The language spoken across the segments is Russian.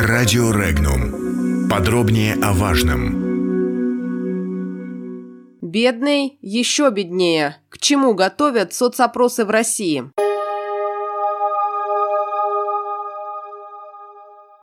Радио Регнум. Подробнее о важном. Бедный еще беднее. К чему готовят соцопросы в России?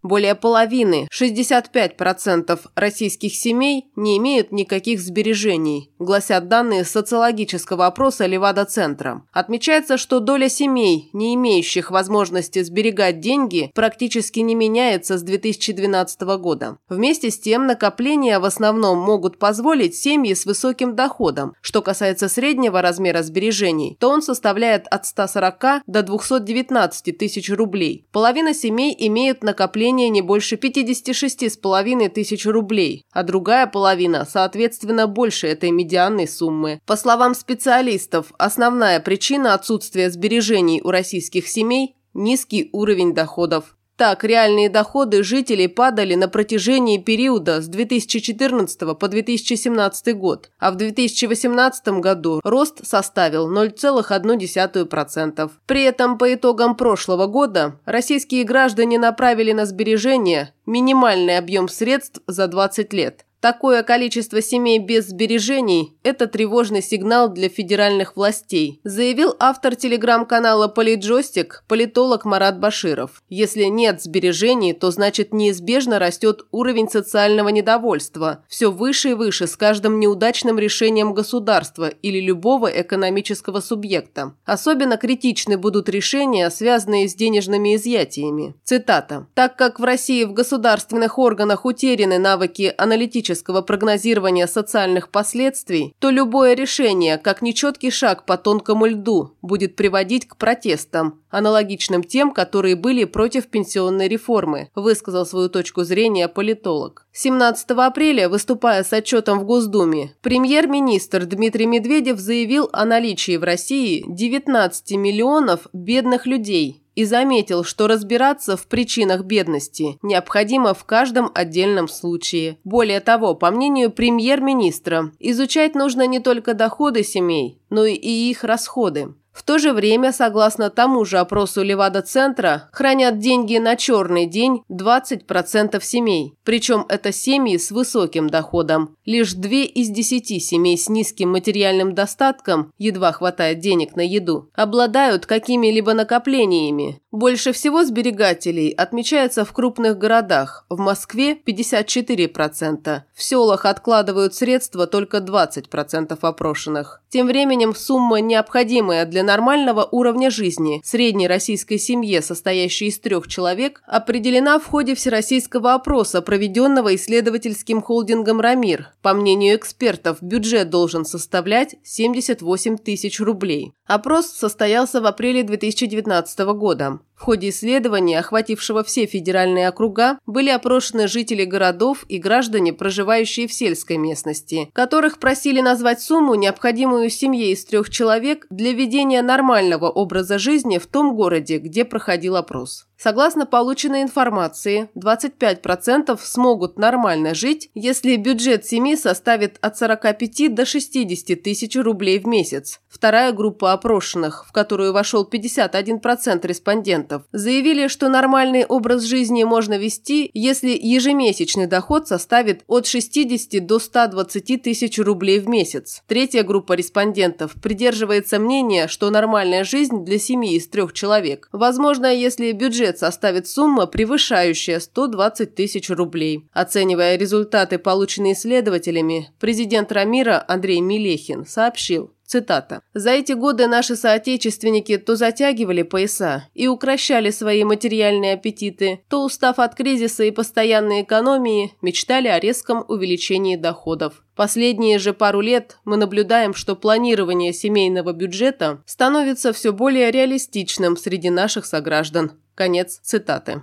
Более половины, 65% российских семей не имеют никаких сбережений, гласят данные социологического опроса Левада-центра. Отмечается, что доля семей, не имеющих возможности сберегать деньги, практически не меняется с 2012 года. Вместе с тем, накопления в основном могут позволить семьи с высоким доходом. Что касается среднего размера сбережений, то он составляет от 140 до 219 тысяч рублей. Половина семей имеют накопление накопление не больше 56,5 тысяч рублей, а другая половина, соответственно, больше этой медианной суммы. По словам специалистов, основная причина отсутствия сбережений у российских семей – низкий уровень доходов. Так, реальные доходы жителей падали на протяжении периода с 2014 по 2017 год, а в 2018 году рост составил 0,1%. При этом по итогам прошлого года российские граждане направили на сбережения минимальный объем средств за 20 лет. Такое количество семей без сбережений – это тревожный сигнал для федеральных властей, заявил автор телеграм-канала «Политджойстик» политолог Марат Баширов. Если нет сбережений, то значит неизбежно растет уровень социального недовольства, все выше и выше с каждым неудачным решением государства или любого экономического субъекта. Особенно критичны будут решения, связанные с денежными изъятиями. Цитата. «Так как в России в государственных органах утеряны навыки аналитического оптимистического прогнозирования социальных последствий, то любое решение, как нечеткий шаг по тонкому льду, будет приводить к протестам, аналогичным тем, которые были против пенсионной реформы, высказал свою точку зрения политолог. 17 апреля, выступая с отчетом в Госдуме, премьер-министр Дмитрий Медведев заявил о наличии в России 19 миллионов бедных людей, и заметил, что разбираться в причинах бедности необходимо в каждом отдельном случае. Более того, по мнению премьер-министра, изучать нужно не только доходы семей, но и их расходы. В то же время, согласно тому же опросу Левада-центра, хранят деньги на черный день 20% семей. Причем это семьи с высоким доходом. Лишь 2 из 10 семей с низким материальным достатком, едва хватает денег на еду, обладают какими-либо накоплениями. Больше всего сберегателей отмечается в крупных городах. В Москве 54%. В селах откладывают средства только 20% опрошенных. Тем временем сумма, необходимая для нормального уровня жизни средней российской семье, состоящей из трех человек, определена в ходе всероссийского опроса, проведенного исследовательским холдингом «Рамир». По мнению экспертов, бюджет должен составлять 78 тысяч рублей. Опрос состоялся в апреле 2019 года. В ходе исследования, охватившего все федеральные округа, были опрошены жители городов и граждане, проживающие в сельской местности, которых просили назвать сумму, необходимую семье из трех человек для ведения нормального образа жизни в том городе, где проходил опрос. Согласно полученной информации, 25% смогут нормально жить, если бюджет семьи составит от 45 до 60 тысяч рублей в месяц. Вторая группа опрошенных, в которую вошел 51% респондентов, заявили, что нормальный образ жизни можно вести, если ежемесячный доход составит от 60 до 120 тысяч рублей в месяц. Третья группа респондентов придерживается мнения, что нормальная жизнь для семьи из трех человек возможно, если бюджет составит сумма, превышающая 120 тысяч рублей. Оценивая результаты, полученные исследователями, президент Рамира Андрей Милехин сообщил, Цитата. «За эти годы наши соотечественники то затягивали пояса и укращали свои материальные аппетиты, то, устав от кризиса и постоянной экономии, мечтали о резком увеличении доходов. Последние же пару лет мы наблюдаем, что планирование семейного бюджета становится все более реалистичным среди наших сограждан. Конец цитаты.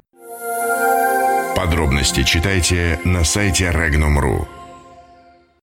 Подробности читайте на сайте Regnum.ru.